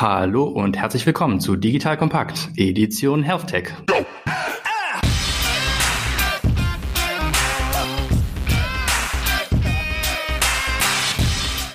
Hallo und herzlich willkommen zu Digital Kompakt, Edition Health Tech.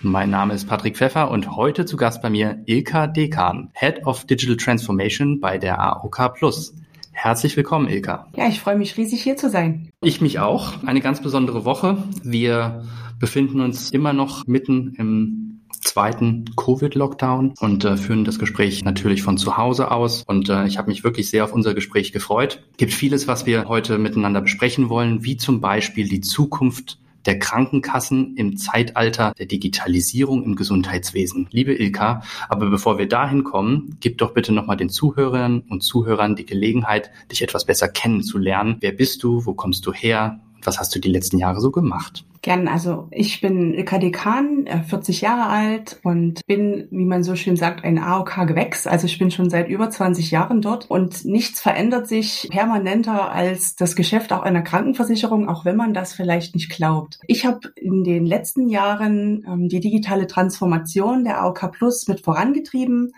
Mein Name ist Patrick Pfeffer und heute zu Gast bei mir Ilka Dekan, Head of Digital Transformation bei der AOK Plus. Herzlich willkommen, Ilka. Ja, ich freue mich riesig hier zu sein. Ich mich auch. Eine ganz besondere Woche. Wir befinden uns immer noch mitten im zweiten Covid-Lockdown und äh, führen das Gespräch natürlich von zu Hause aus. Und äh, ich habe mich wirklich sehr auf unser Gespräch gefreut. Gibt vieles, was wir heute miteinander besprechen wollen, wie zum Beispiel die Zukunft der Krankenkassen im Zeitalter der Digitalisierung im Gesundheitswesen. Liebe Ilka, aber bevor wir dahin kommen, gib doch bitte nochmal den Zuhörern und Zuhörern die Gelegenheit, dich etwas besser kennenzulernen. Wer bist du? Wo kommst du her? Was hast du die letzten Jahre so gemacht? Gern. Also ich bin Ilka Dekan, 40 äh, Jahre alt und bin, wie man so schön sagt, ein AOK-Gewächs. Also ich bin schon seit über 20 Jahren dort und nichts verändert sich permanenter als das Geschäft auch einer Krankenversicherung, auch wenn man das vielleicht nicht glaubt. Ich habe in den letzten Jahren ähm, die digitale Transformation der AOK Plus mit vorangetrieben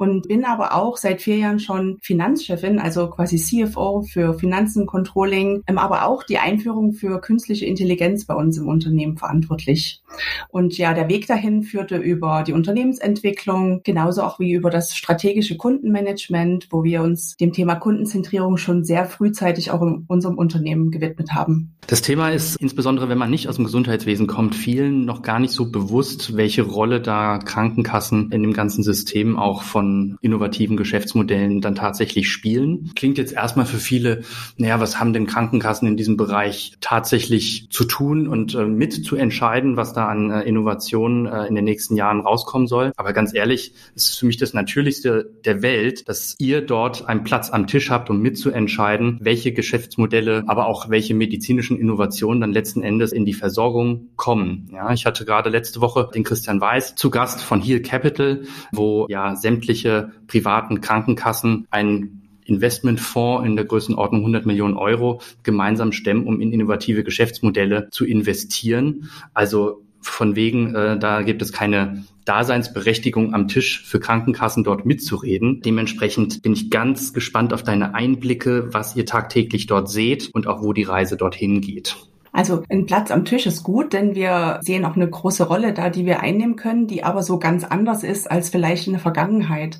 und bin aber auch seit vier Jahren schon Finanzchefin, also quasi CFO für Finanzen, Controlling, ähm, aber auch die Einführung für künstliche Intelligenz bei uns im Unternehmen verantwortlich. Und ja, der Weg dahin führte über die Unternehmensentwicklung, genauso auch wie über das strategische Kundenmanagement, wo wir uns dem Thema Kundenzentrierung schon sehr frühzeitig auch in unserem Unternehmen gewidmet haben. Das Thema ist insbesondere, wenn man nicht aus dem Gesundheitswesen kommt, vielen noch gar nicht so bewusst, welche Rolle da Krankenkassen in dem ganzen System auch von innovativen Geschäftsmodellen dann tatsächlich spielen. Klingt jetzt erstmal für viele, naja, was haben denn Krankenkassen in diesem Bereich tatsächlich zu tun und äh, mit zu entscheiden, was da an äh, Innovationen äh, in den nächsten Jahren rauskommen soll. Aber ganz ehrlich, es ist für mich das Natürlichste der Welt, dass ihr dort einen Platz am Tisch habt, um mitzuentscheiden, welche Geschäftsmodelle, aber auch welche medizinischen Innovationen dann letzten Endes in die Versorgung kommen. Ja, ich hatte gerade letzte Woche den Christian Weiß zu Gast von Heal Capital, wo ja sämtliche sämtliche privaten Krankenkassen einen Investmentfonds in der Größenordnung 100 Millionen Euro gemeinsam stemmen, um in innovative Geschäftsmodelle zu investieren. Also von wegen, äh, da gibt es keine Daseinsberechtigung am Tisch für Krankenkassen dort mitzureden. Dementsprechend bin ich ganz gespannt auf deine Einblicke, was ihr tagtäglich dort seht und auch wo die Reise dorthin geht. Also ein Platz am Tisch ist gut, denn wir sehen auch eine große Rolle da, die wir einnehmen können, die aber so ganz anders ist als vielleicht in der Vergangenheit.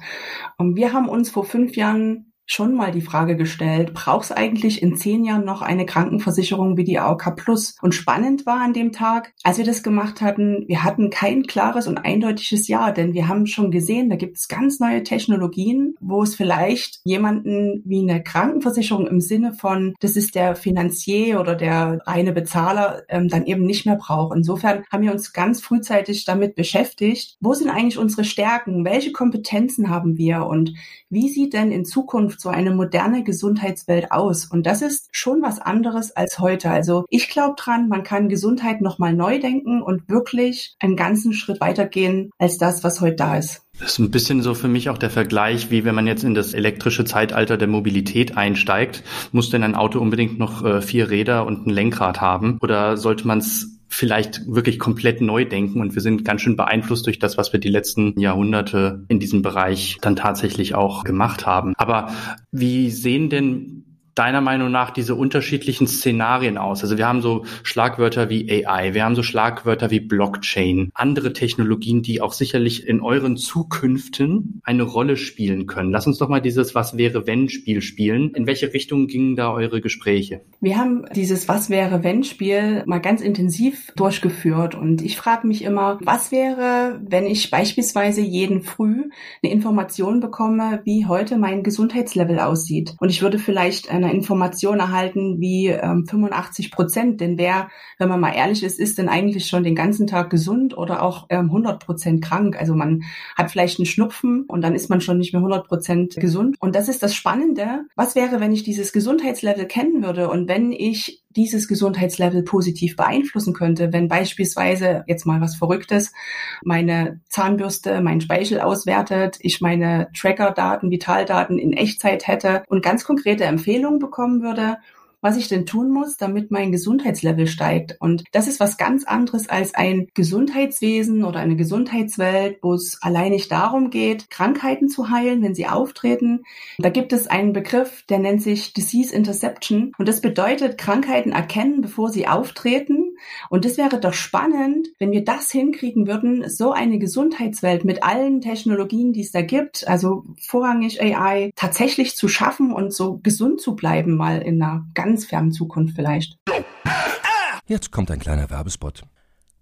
Und wir haben uns vor fünf Jahren schon mal die Frage gestellt, braucht es eigentlich in zehn Jahren noch eine Krankenversicherung wie die AOK Plus? Und spannend war an dem Tag, als wir das gemacht hatten, wir hatten kein klares und eindeutiges Ja, denn wir haben schon gesehen, da gibt es ganz neue Technologien, wo es vielleicht jemanden wie eine Krankenversicherung im Sinne von, das ist der Finanzier oder der reine Bezahler, ähm, dann eben nicht mehr braucht. Insofern haben wir uns ganz frühzeitig damit beschäftigt, wo sind eigentlich unsere Stärken, welche Kompetenzen haben wir und wie sieht denn in Zukunft so eine moderne Gesundheitswelt aus? Und das ist schon was anderes als heute. Also ich glaube dran, man kann Gesundheit nochmal neu denken und wirklich einen ganzen Schritt weitergehen als das, was heute da ist. Das ist ein bisschen so für mich auch der Vergleich, wie wenn man jetzt in das elektrische Zeitalter der Mobilität einsteigt. Muss denn ein Auto unbedingt noch äh, vier Räder und ein Lenkrad haben? Oder sollte man es vielleicht wirklich komplett neu denken und wir sind ganz schön beeinflusst durch das, was wir die letzten Jahrhunderte in diesem Bereich dann tatsächlich auch gemacht haben. Aber wie sehen denn deiner Meinung nach diese unterschiedlichen Szenarien aus? Also wir haben so Schlagwörter wie AI, wir haben so Schlagwörter wie Blockchain, andere Technologien, die auch sicherlich in euren Zukünften eine Rolle spielen können. Lass uns doch mal dieses Was wäre wenn Spiel spielen. In welche Richtung gingen da eure Gespräche? Wir haben dieses Was wäre wenn Spiel mal ganz intensiv durchgeführt und ich frage mich immer, was wäre, wenn ich beispielsweise jeden Früh eine Information bekomme, wie heute mein Gesundheitslevel aussieht und ich würde vielleicht eine Information erhalten wie ähm, 85 Prozent. Denn wer, wenn man mal ehrlich ist, ist denn eigentlich schon den ganzen Tag gesund oder auch ähm, 100 Prozent krank? Also man hat vielleicht einen Schnupfen und dann ist man schon nicht mehr 100 Prozent gesund. Und das ist das Spannende. Was wäre, wenn ich dieses Gesundheitslevel kennen würde und wenn ich dieses Gesundheitslevel positiv beeinflussen könnte, wenn beispielsweise jetzt mal was Verrücktes meine Zahnbürste meinen Speichel auswertet, ich meine Tracker-Daten, Vitaldaten in Echtzeit hätte und ganz konkrete Empfehlungen bekommen würde, was ich denn tun muss, damit mein Gesundheitslevel steigt. Und das ist was ganz anderes als ein Gesundheitswesen oder eine Gesundheitswelt, wo es alleinig darum geht, Krankheiten zu heilen, wenn sie auftreten. Da gibt es einen Begriff, der nennt sich Disease Interception. Und das bedeutet, Krankheiten erkennen, bevor sie auftreten. Und das wäre doch spannend, wenn wir das hinkriegen würden, so eine Gesundheitswelt mit allen Technologien, die es da gibt, also vorrangig AI, tatsächlich zu schaffen und so gesund zu bleiben, mal in einer ganz fernen Zukunft vielleicht. Jetzt kommt ein kleiner Werbespot.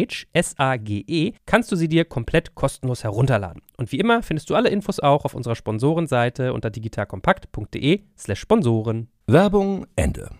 Sage, S-A-G-E, kannst du sie dir komplett kostenlos herunterladen. Und wie immer findest du alle Infos auch auf unserer Sponsorenseite unter digitalkompakt.de slash Sponsoren. Werbung Ende.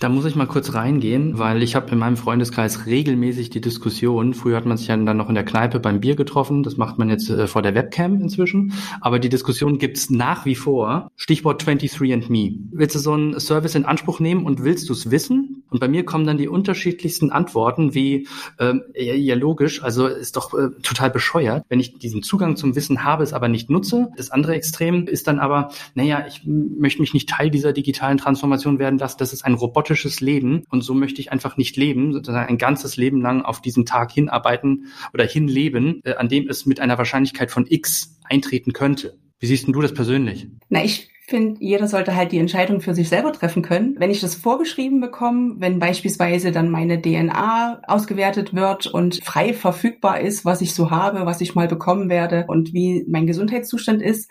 Da muss ich mal kurz reingehen, weil ich habe in meinem Freundeskreis regelmäßig die Diskussion. Früher hat man sich ja dann noch in der Kneipe beim Bier getroffen. Das macht man jetzt äh, vor der Webcam inzwischen. Aber die Diskussion gibt's nach wie vor. Stichwort 23andMe. Willst du so einen Service in Anspruch nehmen und willst du es wissen? Und bei mir kommen dann die unterschiedlichsten Antworten wie, ähm, ja, logisch, also ist doch äh, total bescheuert, wenn ich diesen Zugang zum Wissen habe, es aber nicht nutze. Das andere Extrem ist dann aber, naja, ich möchte mich nicht Teil dieser digitalen Transformation werden lassen. Das ist ein Roboter chaotisches Leben und so möchte ich einfach nicht leben, sondern ein ganzes Leben lang auf diesen Tag hinarbeiten oder hinleben, äh, an dem es mit einer Wahrscheinlichkeit von X eintreten könnte. Wie siehst denn du das persönlich? Na, ich finde, jeder sollte halt die Entscheidung für sich selber treffen können. Wenn ich das vorgeschrieben bekomme, wenn beispielsweise dann meine DNA ausgewertet wird und frei verfügbar ist, was ich so habe, was ich mal bekommen werde und wie mein Gesundheitszustand ist,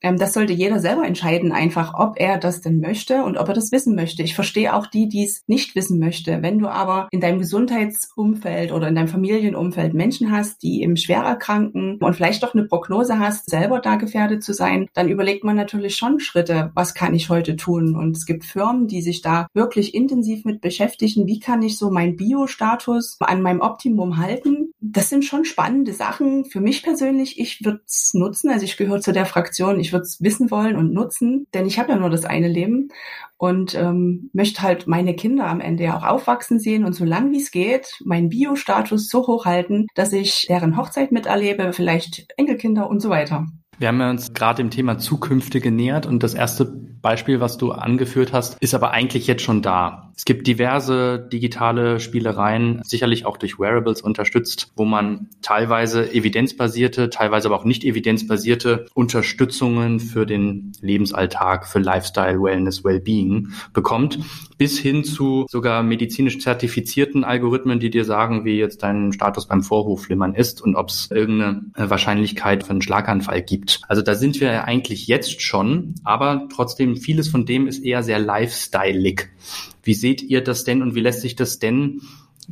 ähm, das sollte jeder selber entscheiden, einfach, ob er das denn möchte und ob er das wissen möchte. Ich verstehe auch die, die es nicht wissen möchte. Wenn du aber in deinem Gesundheitsumfeld oder in deinem Familienumfeld Menschen hast, die im schwer erkranken und vielleicht doch eine Prognose hast, selber da gefährdet zu sein, dann überlegt man natürlich schon Schritte Schritte, was kann ich heute tun? Und es gibt Firmen, die sich da wirklich intensiv mit beschäftigen, wie kann ich so meinen Bio-Status an meinem Optimum halten? Das sind schon spannende Sachen. Für mich persönlich, ich würde es nutzen. Also ich gehöre zu der Fraktion, ich würde es wissen wollen und nutzen, denn ich habe ja nur das eine Leben und ähm, möchte halt meine Kinder am Ende ja auch aufwachsen sehen und so lang wie es geht meinen Bio-Status so hoch halten, dass ich deren Hochzeit miterlebe, vielleicht Enkelkinder und so weiter. Wir haben uns gerade dem Thema Zukünfte genähert und das erste Beispiel, was du angeführt hast, ist aber eigentlich jetzt schon da. Es gibt diverse digitale Spielereien, sicherlich auch durch Wearables unterstützt, wo man teilweise evidenzbasierte, teilweise aber auch nicht evidenzbasierte Unterstützungen für den Lebensalltag, für Lifestyle, Wellness, Wellbeing bekommt, bis hin zu sogar medizinisch zertifizierten Algorithmen, die dir sagen, wie jetzt dein Status beim Vorhofflimmern ist und ob es irgendeine Wahrscheinlichkeit für einen Schlaganfall gibt gibt. Also da sind wir eigentlich jetzt schon, aber trotzdem vieles von dem ist eher sehr lifestyleig. Wie seht ihr das denn und wie lässt sich das denn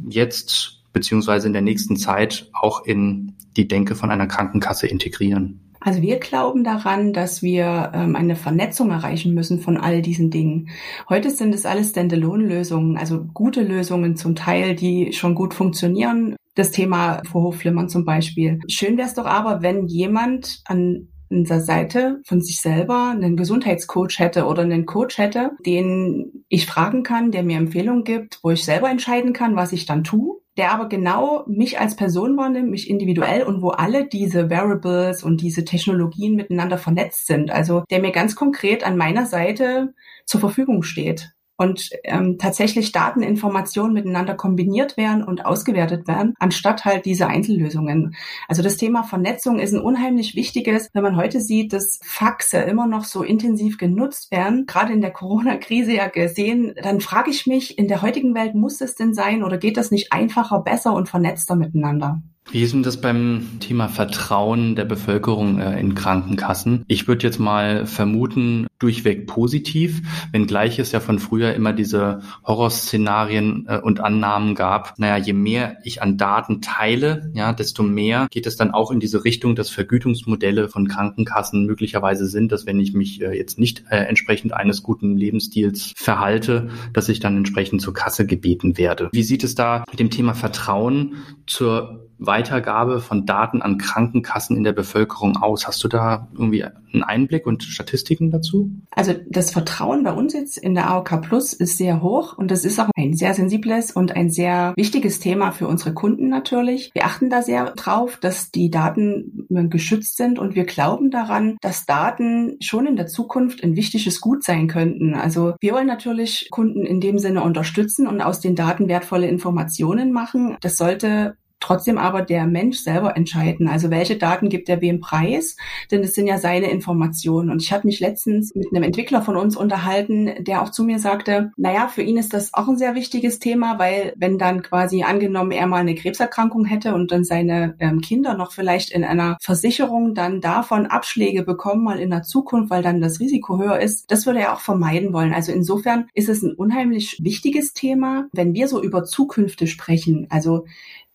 jetzt beziehungsweise in der nächsten Zeit auch in die Denke von einer Krankenkasse integrieren? Also wir glauben daran, dass wir ähm, eine Vernetzung erreichen müssen von all diesen Dingen. Heute sind es alles Standalone-Lösungen, also gute Lösungen zum Teil, die schon gut funktionieren das Thema Vorhofflimmern zum Beispiel. Schön wäre es doch aber, wenn jemand an unserer Seite von sich selber einen Gesundheitscoach hätte oder einen Coach hätte, den ich fragen kann, der mir Empfehlungen gibt, wo ich selber entscheiden kann, was ich dann tue, der aber genau mich als Person wahrnimmt, mich individuell und wo alle diese Variables und diese Technologien miteinander vernetzt sind. Also der mir ganz konkret an meiner Seite zur Verfügung steht und ähm, tatsächlich Dateninformationen miteinander kombiniert werden und ausgewertet werden, anstatt halt diese Einzellösungen. Also das Thema Vernetzung ist ein unheimlich wichtiges, wenn man heute sieht, dass Faxe immer noch so intensiv genutzt werden, gerade in der Corona-Krise ja gesehen, dann frage ich mich, in der heutigen Welt muss es denn sein oder geht das nicht einfacher, besser und vernetzter miteinander? Wie ist denn das beim Thema Vertrauen der Bevölkerung äh, in Krankenkassen? Ich würde jetzt mal vermuten, durchweg positiv, wenngleich es ja von früher immer diese Horrorszenarien äh, und Annahmen gab. Naja, je mehr ich an Daten teile, ja, desto mehr geht es dann auch in diese Richtung, dass Vergütungsmodelle von Krankenkassen möglicherweise sind, dass wenn ich mich äh, jetzt nicht entsprechend eines guten Lebensstils verhalte, dass ich dann entsprechend zur Kasse gebeten werde. Wie sieht es da mit dem Thema Vertrauen zur Weitergabe von Daten an Krankenkassen in der Bevölkerung aus? Hast du da irgendwie einen Einblick und Statistiken dazu? Also das Vertrauen bei uns jetzt in der AOK Plus ist sehr hoch und das ist auch ein sehr sensibles und ein sehr wichtiges Thema für unsere Kunden natürlich. Wir achten da sehr drauf, dass die Daten geschützt sind und wir glauben daran, dass Daten schon in der Zukunft ein wichtiges Gut sein könnten. Also wir wollen natürlich Kunden in dem Sinne unterstützen und aus den Daten wertvolle Informationen machen. Das sollte trotzdem aber der Mensch selber entscheiden. Also welche Daten gibt er wem preis? Denn das sind ja seine Informationen. Und ich habe mich letztens mit einem Entwickler von uns unterhalten, der auch zu mir sagte, naja, für ihn ist das auch ein sehr wichtiges Thema, weil wenn dann quasi angenommen er mal eine Krebserkrankung hätte und dann seine ähm, Kinder noch vielleicht in einer Versicherung dann davon Abschläge bekommen, mal in der Zukunft, weil dann das Risiko höher ist, das würde er auch vermeiden wollen. Also insofern ist es ein unheimlich wichtiges Thema, wenn wir so über Zukünfte sprechen. Also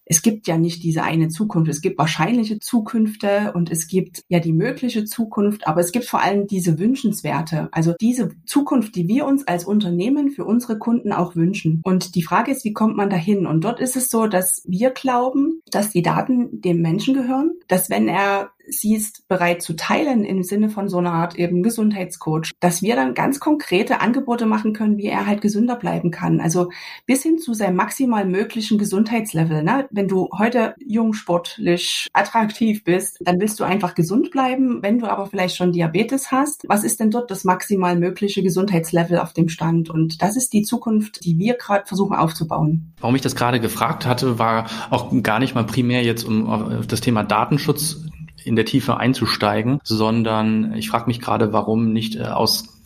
es gibt ja nicht diese eine Zukunft. Es gibt wahrscheinliche Zukünfte und es gibt ja die mögliche Zukunft, aber es gibt vor allem diese wünschenswerte, also diese Zukunft, die wir uns als Unternehmen für unsere Kunden auch wünschen. Und die Frage ist, wie kommt man dahin? Und dort ist es so, dass wir glauben, dass die Daten dem Menschen gehören, dass wenn er sie ist bereit zu teilen im Sinne von so einer Art eben Gesundheitscoach, dass wir dann ganz konkrete Angebote machen können, wie er halt gesünder bleiben kann. Also bis hin zu seinem maximal möglichen Gesundheitslevel. Ne? Wenn du heute jung, sportlich, attraktiv bist, dann willst du einfach gesund bleiben. Wenn du aber vielleicht schon Diabetes hast, was ist denn dort das maximal mögliche Gesundheitslevel auf dem Stand? Und das ist die Zukunft, die wir gerade versuchen aufzubauen. Warum ich das gerade gefragt hatte, war auch gar nicht mal primär jetzt um das Thema Datenschutz in der Tiefe einzusteigen, sondern ich frage mich gerade, warum nicht äh, aus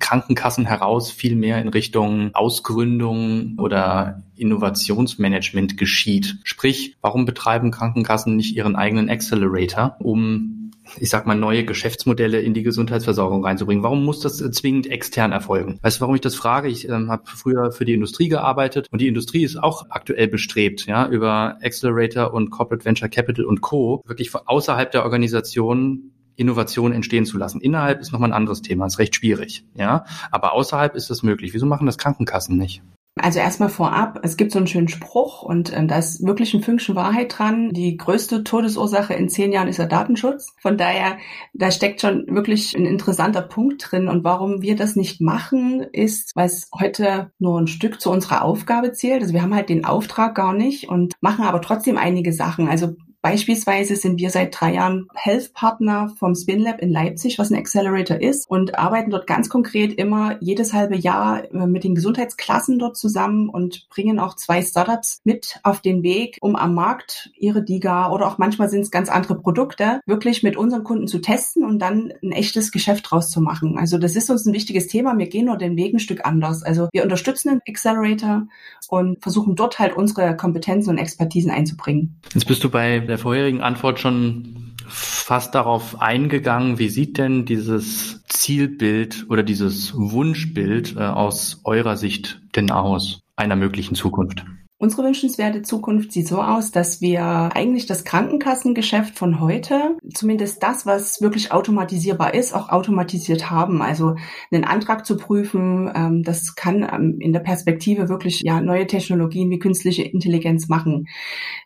Krankenkassen heraus viel mehr in Richtung Ausgründung oder Innovationsmanagement geschieht. Sprich, warum betreiben Krankenkassen nicht ihren eigenen Accelerator, um ich sag mal, neue Geschäftsmodelle in die Gesundheitsversorgung reinzubringen? Warum muss das zwingend extern erfolgen? Weißt du, warum ich das frage? Ich ähm, habe früher für die Industrie gearbeitet und die Industrie ist auch aktuell bestrebt, ja, über Accelerator und Corporate Venture Capital und Co. wirklich außerhalb der Organisation Innovation entstehen zu lassen. Innerhalb ist nochmal ein anderes Thema, ist recht schwierig, ja. Aber außerhalb ist das möglich. Wieso machen das Krankenkassen nicht? Also erstmal vorab, es gibt so einen schönen Spruch und äh, da ist wirklich ein Fünkchen Wahrheit dran. Die größte Todesursache in zehn Jahren ist der Datenschutz. Von daher, da steckt schon wirklich ein interessanter Punkt drin. Und warum wir das nicht machen, ist, weil es heute nur ein Stück zu unserer Aufgabe zählt. Also wir haben halt den Auftrag gar nicht und machen aber trotzdem einige Sachen. Also Beispielsweise sind wir seit drei Jahren Health-Partner vom SpinLab in Leipzig, was ein Accelerator ist, und arbeiten dort ganz konkret immer jedes halbe Jahr äh, mit den Gesundheitsklassen dort zusammen und bringen auch zwei Startups mit auf den Weg, um am Markt ihre DIGA oder auch manchmal sind es ganz andere Produkte, wirklich mit unseren Kunden zu testen und dann ein echtes Geschäft draus zu machen. Also das ist uns ein wichtiges Thema. Wir gehen nur den Weg ein Stück anders. Also wir unterstützen den Accelerator und versuchen dort halt unsere Kompetenzen und Expertisen einzubringen. Jetzt bist du bei der der vorherigen Antwort schon fast darauf eingegangen. Wie sieht denn dieses Zielbild oder dieses Wunschbild äh, aus eurer Sicht denn aus einer möglichen Zukunft? Unsere wünschenswerte Zukunft sieht so aus, dass wir eigentlich das Krankenkassengeschäft von heute, zumindest das, was wirklich automatisierbar ist, auch automatisiert haben. Also einen Antrag zu prüfen, ähm, das kann ähm, in der Perspektive wirklich ja neue Technologien wie künstliche Intelligenz machen.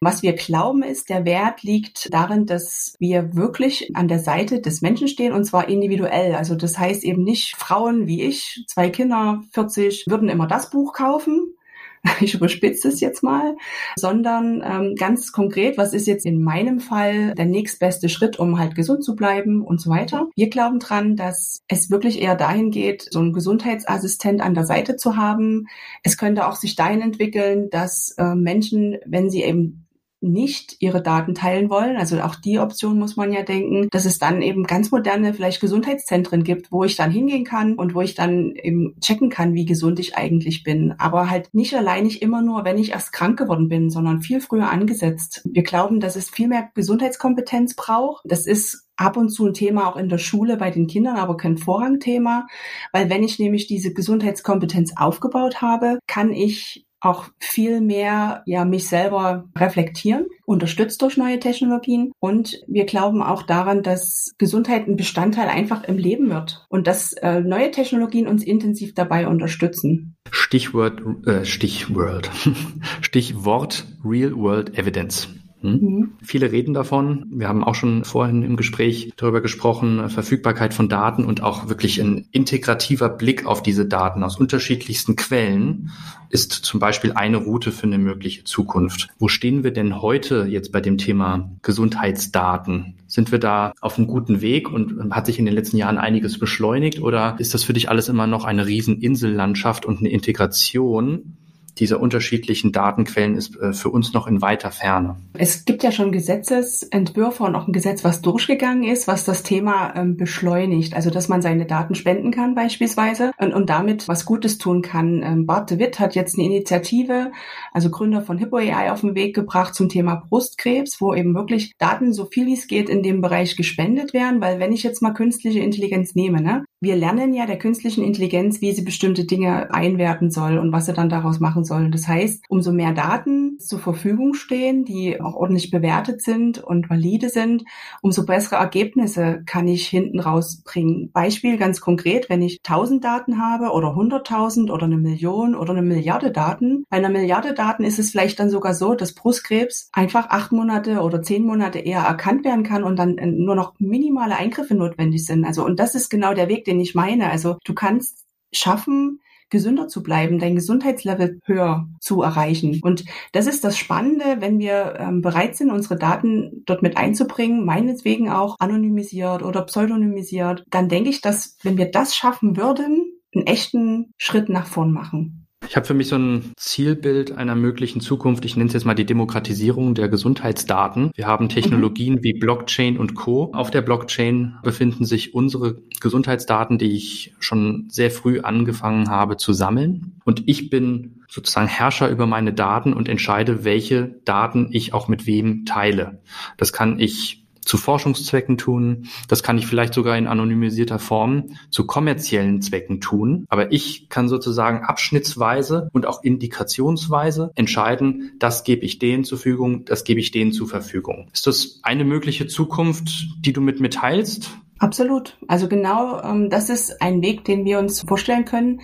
Was wir glauben ist, der Wert liegt darin, dass wir wirklich an der Seite des Menschen stehen und zwar individuell. Also das heißt eben nicht Frauen wie ich, zwei Kinder, 40, würden immer das Buch kaufen, ich überspitze es jetzt mal, sondern ähm, ganz konkret, was ist jetzt in meinem Fall der nächstbeste Schritt, um halt gesund zu bleiben und so weiter. Wir glauben dran, dass es wirklich eher dahin geht, so einen Gesundheitsassistent an der Seite zu haben. Es könnte auch sich dahin entwickeln, dass äh, Menschen, wenn sie eben nicht ihre Daten teilen wollen, also auch die Option muss man ja denken, dass es dann eben ganz moderne vielleicht Gesundheitszentren gibt, wo ich dann hingehen kann und wo ich dann eben checken kann, wie gesund ich eigentlich bin. Aber halt nicht alleinig immer nur, wenn ich erst krank geworden bin, sondern viel früher angesetzt. Wir glauben, dass es viel mehr Gesundheitskompetenz braucht. Das ist ab und zu ein Thema auch in der Schule bei den Kindern, aber kein Vorrangthema, weil wenn ich nämlich diese Gesundheitskompetenz aufgebaut habe, kann ich auch viel mehr ja mich selber reflektieren, unterstützt durch neue Technologien und wir glauben auch daran, dass Gesundheit ein Bestandteil einfach im Leben wird und dass äh, neue Technologien uns intensiv dabei unterstützen. Stichwort äh, Stichwort Stichwort Real World Evidence. Hm? Mhm. Viele reden davon. Wir haben auch schon vorhin im Gespräch darüber gesprochen, Verfügbarkeit von Daten und auch wirklich ein integrativer Blick auf diese Daten aus unterschiedlichsten Quellen ist zum Beispiel eine Route für eine mögliche Zukunft. Wo stehen wir denn heute jetzt bei dem Thema Gesundheitsdaten? Sind wir da auf einem guten Weg und hat sich in den letzten Jahren einiges beschleunigt oder ist das für dich alles immer noch eine Rieseninsellandschaft und eine Integration? Dieser unterschiedlichen Datenquellen ist äh, für uns noch in weiter Ferne. Es gibt ja schon Gesetzesentwürfe und auch ein Gesetz, was durchgegangen ist, was das Thema ähm, beschleunigt. Also, dass man seine Daten spenden kann beispielsweise und, und damit was Gutes tun kann. Ähm, Bart de Witt hat jetzt eine Initiative, also Gründer von Hippo AI, auf den Weg gebracht zum Thema Brustkrebs, wo eben wirklich Daten so viel wie es geht in dem Bereich gespendet werden, weil wenn ich jetzt mal künstliche Intelligenz nehme, ne, wir lernen ja der künstlichen Intelligenz, wie sie bestimmte Dinge einwerten soll und was sie dann daraus machen soll. Das heißt, umso mehr Daten zur Verfügung stehen, die auch ordentlich bewertet sind und valide sind, umso bessere Ergebnisse kann ich hinten rausbringen. Beispiel ganz konkret, wenn ich 1000 Daten habe oder 100.000 oder eine Million oder eine Milliarde Daten. Bei einer Milliarde Daten ist es vielleicht dann sogar so, dass Brustkrebs einfach acht Monate oder zehn Monate eher erkannt werden kann und dann nur noch minimale Eingriffe notwendig sind. Also, und das ist genau der Weg, den ich meine. Also du kannst schaffen, gesünder zu bleiben, dein Gesundheitslevel höher zu erreichen. Und das ist das Spannende, wenn wir ähm, bereit sind, unsere Daten dort mit einzubringen, meinetwegen auch anonymisiert oder pseudonymisiert, dann denke ich, dass wenn wir das schaffen würden, einen echten Schritt nach vorn machen. Ich habe für mich so ein Zielbild einer möglichen Zukunft. Ich nenne es jetzt mal die Demokratisierung der Gesundheitsdaten. Wir haben Technologien mhm. wie Blockchain und Co. Auf der Blockchain befinden sich unsere Gesundheitsdaten, die ich schon sehr früh angefangen habe zu sammeln. Und ich bin sozusagen Herrscher über meine Daten und entscheide, welche Daten ich auch mit wem teile. Das kann ich zu Forschungszwecken tun. Das kann ich vielleicht sogar in anonymisierter Form zu kommerziellen Zwecken tun. Aber ich kann sozusagen abschnittsweise und auch indikationsweise entscheiden, das gebe ich denen zur Verfügung, das gebe ich denen zur Verfügung. Ist das eine mögliche Zukunft, die du mit mir teilst? Absolut. Also genau ähm, das ist ein Weg, den wir uns vorstellen können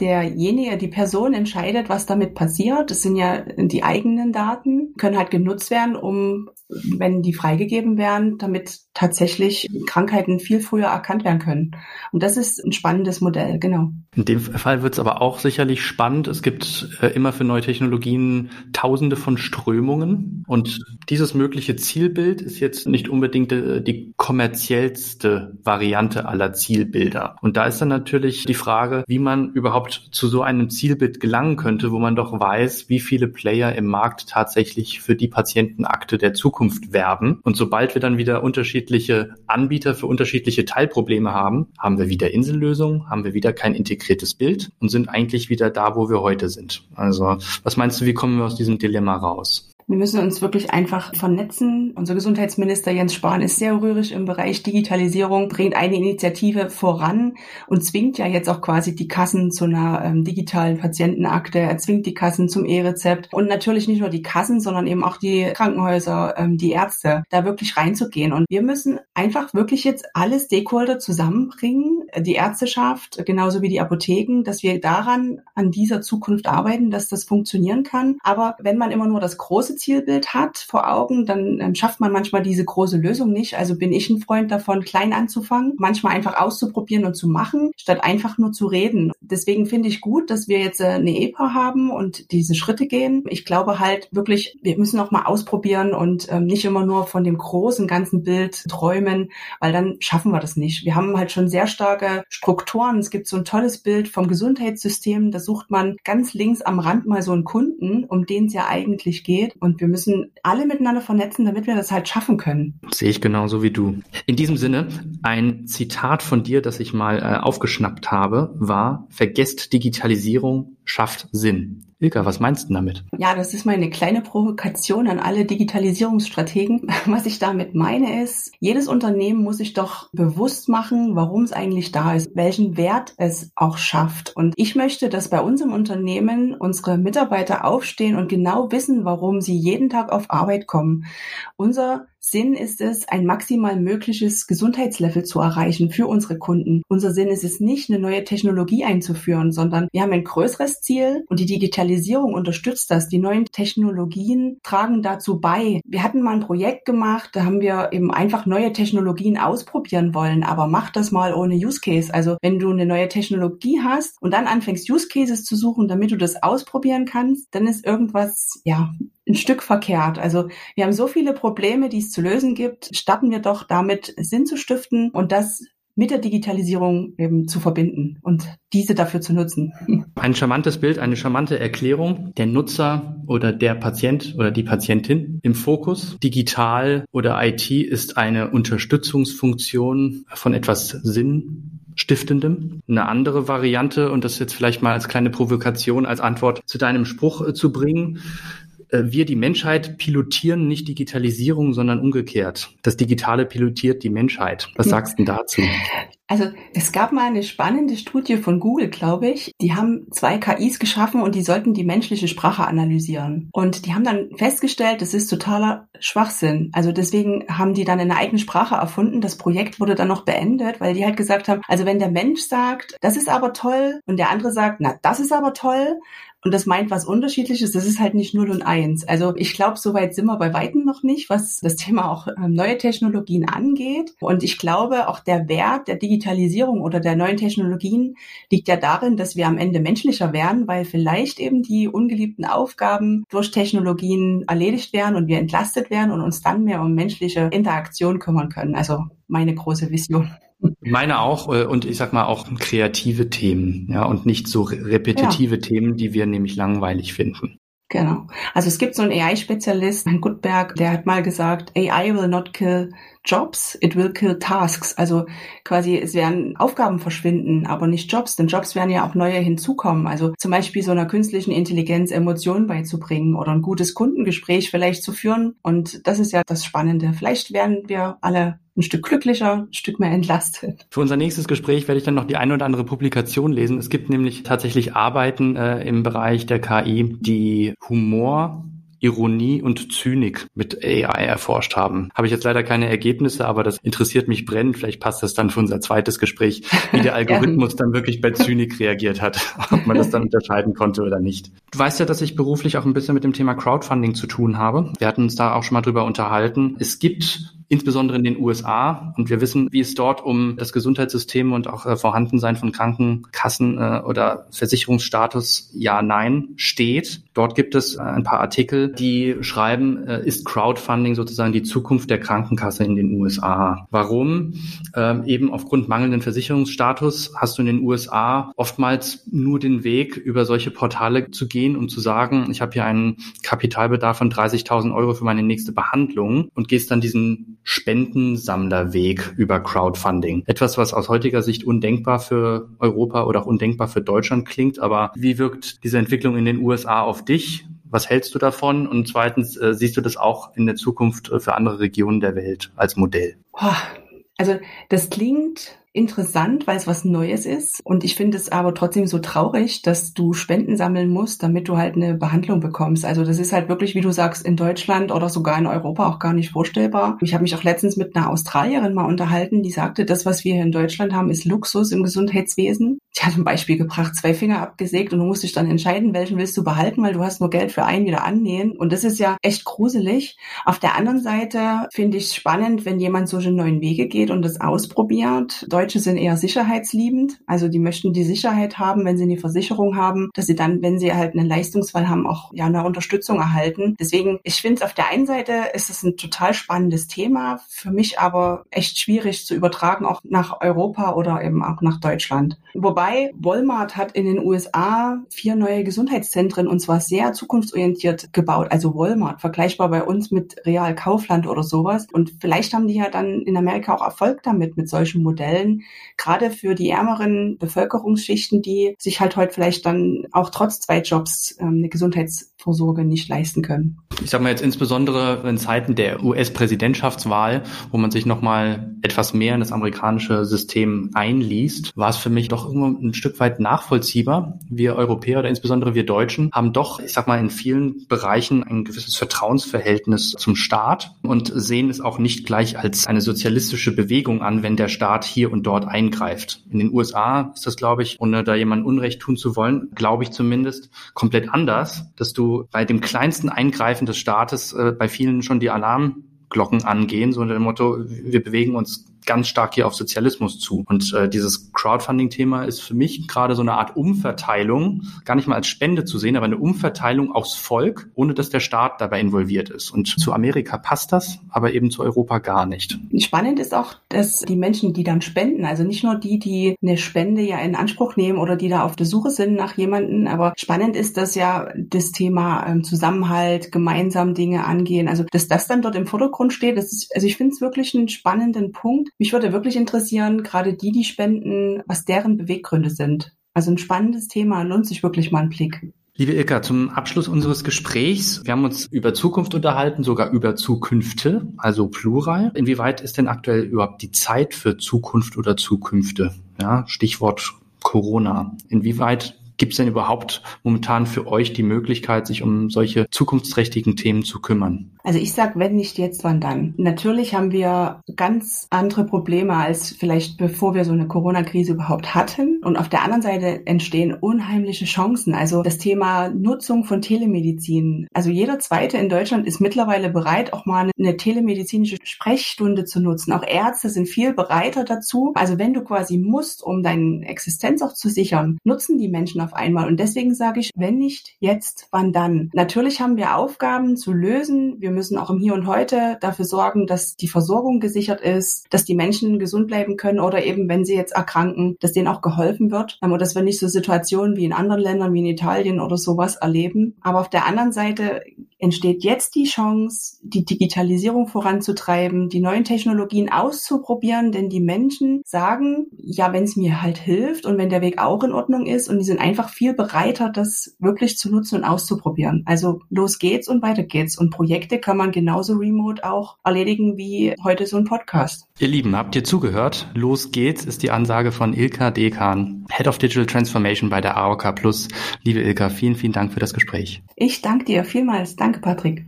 derjenige, die Person entscheidet, was damit passiert. Das sind ja die eigenen Daten, können halt genutzt werden, um wenn die freigegeben werden, damit tatsächlich Krankheiten viel früher erkannt werden können. Und das ist ein spannendes Modell, genau. In dem Fall wird es aber auch sicherlich spannend. Es gibt äh, immer für neue Technologien tausende von Strömungen. Und dieses mögliche Zielbild ist jetzt nicht unbedingt äh, die kommerziellste Variante aller Zielbilder. Und da ist dann natürlich die Frage, wie man überhaupt zu so einem Zielbild gelangen könnte, wo man doch weiß, wie viele Player im Markt tatsächlich für die Patientenakte der Zukunft werben. Und sobald wir dann wieder unterschiedliche Anbieter für unterschiedliche Teilprobleme haben, haben wir wieder Insellösungen, haben wir wieder kein integriertes Bild und sind eigentlich wieder da, wo wir heute sind. Also, was meinst du, wie kommen wir aus diesem Dilemma raus? Wir müssen uns wirklich einfach vernetzen. Unser Gesundheitsminister Jens Spahn ist sehr rührig im Bereich Digitalisierung, bringt eine Initiative voran und zwingt ja jetzt auch quasi die Kassen zu einer ähm, digitalen Patientenakte. Er zwingt die Kassen zum E-Rezept und natürlich nicht nur die Kassen, sondern eben auch die Krankenhäuser, ähm, die Ärzte, da wirklich reinzugehen. Und wir müssen einfach wirklich jetzt alle Stakeholder zusammenbringen, die Ärzteschaft genauso wie die Apotheken, dass wir daran an dieser Zukunft arbeiten, dass das funktionieren kann. Aber wenn man immer nur das große große Zielbild hat vor Augen, dann ähm, schafft man manchmal diese große Lösung nicht. Also bin ich ein Freund davon, klein anzufangen, manchmal einfach auszuprobieren und zu machen, statt einfach nur zu reden. Deswegen finde ich gut, dass wir jetzt äh, eine EPA haben und diese Schritte gehen. Ich glaube halt wirklich, wir müssen auch mal ausprobieren und ähm, nicht immer nur von dem großen ganzen Bild träumen, weil dann schaffen wir das nicht. Wir haben halt schon sehr starke Strukturen. Es gibt so ein tolles Bild vom Gesundheitssystem. Da sucht man ganz links am Rand mal so einen Kunden, um den es ja eigentlich geht. Und wir müssen alle miteinander vernetzen, damit wir das halt schaffen können. Sehe ich genauso wie du. In diesem Sinne, ein Zitat von dir, das ich mal äh, aufgeschnappt habe, war, vergesst Digitalisierung, schafft Sinn. Ilka, was meinst du damit? Ja, das ist meine kleine Provokation an alle Digitalisierungsstrategen. Was ich damit meine ist, jedes Unternehmen muss sich doch bewusst machen, warum es eigentlich da ist, welchen Wert es auch schafft. Und ich möchte, dass bei unserem Unternehmen unsere Mitarbeiter aufstehen und genau wissen, warum sie jeden Tag auf Arbeit kommen. Unser Sinn ist es, ein maximal mögliches Gesundheitslevel zu erreichen für unsere Kunden. Unser Sinn ist es nicht, eine neue Technologie einzuführen, sondern wir haben ein größeres Ziel und die Digitalisierung unterstützt das. Die neuen Technologien tragen dazu bei. Wir hatten mal ein Projekt gemacht, da haben wir eben einfach neue Technologien ausprobieren wollen, aber mach das mal ohne Use Case. Also wenn du eine neue Technologie hast und dann anfängst Use Cases zu suchen, damit du das ausprobieren kannst, dann ist irgendwas, ja, ein Stück verkehrt. Also wir haben so viele Probleme, die es zu lösen gibt. Starten wir doch damit, Sinn zu stiften und das mit der Digitalisierung eben zu verbinden und diese dafür zu nutzen. Ein charmantes Bild, eine charmante Erklärung. Der Nutzer oder der Patient oder die Patientin im Fokus. Digital oder IT ist eine Unterstützungsfunktion von etwas Sinn Stiftendem. Eine andere Variante, und das jetzt vielleicht mal als kleine Provokation, als Antwort zu deinem Spruch äh, zu bringen, wir, die Menschheit, pilotieren nicht Digitalisierung, sondern umgekehrt. Das Digitale pilotiert die Menschheit. Was sagst du dazu? Also es gab mal eine spannende Studie von Google, glaube ich. Die haben zwei KIs geschaffen und die sollten die menschliche Sprache analysieren. Und die haben dann festgestellt, das ist totaler Schwachsinn. Also deswegen haben die dann eine eigene Sprache erfunden. Das Projekt wurde dann noch beendet, weil die halt gesagt haben, also wenn der Mensch sagt, das ist aber toll und der andere sagt, na, das ist aber toll, und das meint was Unterschiedliches. Das ist halt nicht 0 und 1. Also ich glaube, soweit sind wir bei Weitem noch nicht, was das Thema auch ähm, neue Technologien angeht. Und ich glaube, auch der Wert der Digitalisierung oder der neuen Technologien liegt ja darin, dass wir am Ende menschlicher werden, weil vielleicht eben die ungeliebten Aufgaben durch Technologien erledigt werden und wir entlastet werden und uns dann mehr um menschliche Interaktion kümmern können. Also meine große Vision. Meine auch äh, und ich sag mal auch kreative Themen, ja, und nicht so repetitive ja. Themen, die wir nämlich langweilig finden. Genau. Also es gibt so einen AI-Spezialist, Herrn Gutberg, der hat mal gesagt, AI will not kill Jobs, it will kill tasks. Also quasi es werden Aufgaben verschwinden, aber nicht Jobs, denn Jobs werden ja auch neue hinzukommen. Also zum Beispiel so einer künstlichen Intelligenz Emotionen beizubringen oder ein gutes Kundengespräch vielleicht zu führen. Und das ist ja das Spannende. Vielleicht werden wir alle ein Stück glücklicher, ein Stück mehr entlastet. Für unser nächstes Gespräch werde ich dann noch die eine oder andere Publikation lesen. Es gibt nämlich tatsächlich Arbeiten äh, im Bereich der KI, die Humor Ironie und Zynik mit AI erforscht haben. Habe ich jetzt leider keine Ergebnisse, aber das interessiert mich brennend. Vielleicht passt das dann für unser zweites Gespräch, wie der Algorithmus dann wirklich bei Zynik reagiert hat, ob man das dann unterscheiden konnte oder nicht. Du weißt ja, dass ich beruflich auch ein bisschen mit dem Thema Crowdfunding zu tun habe. Wir hatten uns da auch schon mal drüber unterhalten. Es gibt insbesondere in den USA. Und wir wissen, wie es dort um das Gesundheitssystem und auch äh, Vorhandensein von Krankenkassen äh, oder Versicherungsstatus ja, nein steht. Dort gibt es äh, ein paar Artikel, die schreiben, äh, ist Crowdfunding sozusagen die Zukunft der Krankenkasse in den USA. Warum? Ähm, eben aufgrund mangelnden Versicherungsstatus hast du in den USA oftmals nur den Weg, über solche Portale zu gehen und zu sagen, ich habe hier einen Kapitalbedarf von 30.000 Euro für meine nächste Behandlung und gehst dann diesen Spendensammlerweg über Crowdfunding. Etwas, was aus heutiger Sicht undenkbar für Europa oder auch undenkbar für Deutschland klingt. Aber wie wirkt diese Entwicklung in den USA auf dich? Was hältst du davon? Und zweitens, äh, siehst du das auch in der Zukunft äh, für andere Regionen der Welt als Modell? Also das klingt interessant, weil es was Neues ist. Und ich finde es aber trotzdem so traurig, dass du Spenden sammeln musst, damit du halt eine Behandlung bekommst. Also das ist halt wirklich, wie du sagst, in Deutschland oder sogar in Europa auch gar nicht vorstellbar. Ich habe mich auch letztens mit einer Australierin mal unterhalten, die sagte, das, was wir hier in Deutschland haben, ist Luxus im Gesundheitswesen. Sie hat ein Beispiel gebracht, zwei Finger abgesägt und du musst dich dann entscheiden, welchen willst du behalten, weil du hast nur Geld für einen wieder annähen. Und das ist ja echt gruselig. Auf der anderen Seite finde ich spannend, wenn jemand solche neuen Wege geht und das ausprobiert. Deutsche sind eher sicherheitsliebend. Also die möchten die Sicherheit haben, wenn sie eine Versicherung haben, dass sie dann, wenn sie halt einen Leistungsfall haben, auch ja eine Unterstützung erhalten. Deswegen, ich finde es auf der einen Seite ist es ein total spannendes Thema, für mich aber echt schwierig zu übertragen, auch nach Europa oder eben auch nach Deutschland. Wobei Walmart hat in den USA vier neue Gesundheitszentren und zwar sehr zukunftsorientiert gebaut. Also Walmart, vergleichbar bei uns mit Real Kaufland oder sowas. Und vielleicht haben die ja dann in Amerika auch Erfolg damit, mit solchen Modellen. Gerade für die ärmeren Bevölkerungsschichten, die sich halt heute vielleicht dann auch trotz zwei Jobs ähm, eine Gesundheitsvorsorge nicht leisten können. Ich sage mal jetzt insbesondere in Zeiten der US-Präsidentschaftswahl, wo man sich nochmal etwas mehr in das amerikanische System einliest, war es für mich doch irgendwo ein Stück weit nachvollziehbar. Wir Europäer oder insbesondere wir Deutschen haben doch, ich sag mal, in vielen Bereichen ein gewisses Vertrauensverhältnis zum Staat und sehen es auch nicht gleich als eine sozialistische Bewegung an, wenn der Staat hier und dort eingreift. In den USA ist das, glaube ich, ohne da jemandem Unrecht tun zu wollen, glaube ich zumindest, komplett anders, dass du bei dem kleinsten Eingreifen des Staates äh, bei vielen schon die Alarmglocken angehen, so unter dem Motto, wir bewegen uns ganz stark hier auf Sozialismus zu. Und äh, dieses Crowdfunding-Thema ist für mich gerade so eine Art Umverteilung, gar nicht mal als Spende zu sehen, aber eine Umverteilung aus Volk, ohne dass der Staat dabei involviert ist. Und zu Amerika passt das, aber eben zu Europa gar nicht. Spannend ist auch, dass die Menschen, die dann spenden, also nicht nur die, die eine Spende ja in Anspruch nehmen oder die da auf der Suche sind nach jemanden, aber spannend ist, dass ja das Thema ähm, Zusammenhalt, gemeinsam Dinge angehen, also dass das dann dort im Vordergrund steht. Das ist, also ich finde es wirklich einen spannenden Punkt, mich würde wirklich interessieren, gerade die, die spenden, was deren Beweggründe sind. Also ein spannendes Thema, lohnt sich wirklich mal ein Blick. Liebe Ilka, zum Abschluss unseres Gesprächs, wir haben uns über Zukunft unterhalten, sogar über Zukünfte, also Plural. Inwieweit ist denn aktuell überhaupt die Zeit für Zukunft oder Zukünfte? Ja, Stichwort Corona. Inwieweit Gibt es denn überhaupt momentan für euch die Möglichkeit, sich um solche zukunftsträchtigen Themen zu kümmern? Also ich sag, wenn nicht jetzt, wann dann? Natürlich haben wir ganz andere Probleme als vielleicht bevor wir so eine Corona-Krise überhaupt hatten. Und auf der anderen Seite entstehen unheimliche Chancen. Also das Thema Nutzung von Telemedizin. Also jeder Zweite in Deutschland ist mittlerweile bereit, auch mal eine telemedizinische Sprechstunde zu nutzen. Auch Ärzte sind viel bereiter dazu. Also wenn du quasi musst, um deine Existenz auch zu sichern, nutzen die Menschen auf einmal. Und deswegen sage ich, wenn nicht jetzt, wann dann? Natürlich haben wir Aufgaben zu lösen. Wir müssen auch im Hier und Heute dafür sorgen, dass die Versorgung gesichert ist, dass die Menschen gesund bleiben können oder eben, wenn sie jetzt erkranken, dass denen auch geholfen wird. Und dass wir nicht so Situationen wie in anderen Ländern, wie in Italien oder sowas erleben. Aber auf der anderen Seite entsteht jetzt die Chance, die Digitalisierung voranzutreiben, die neuen Technologien auszuprobieren, denn die Menschen sagen, ja, wenn es mir halt hilft und wenn der Weg auch in Ordnung ist und die sind einfach viel bereiter, das wirklich zu nutzen und auszuprobieren. Also los geht's und weiter geht's. Und Projekte kann man genauso remote auch erledigen wie heute so ein Podcast. Ihr Lieben, habt ihr zugehört? Los geht's ist die Ansage von Ilka Dekan, Head of Digital Transformation bei der AOK Plus. Liebe Ilka, vielen, vielen Dank für das Gespräch. Ich danke dir vielmals. Danke, Patrick.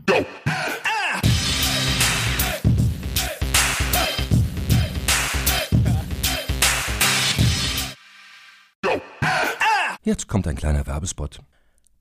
Jetzt kommt ein kleiner Werbespot.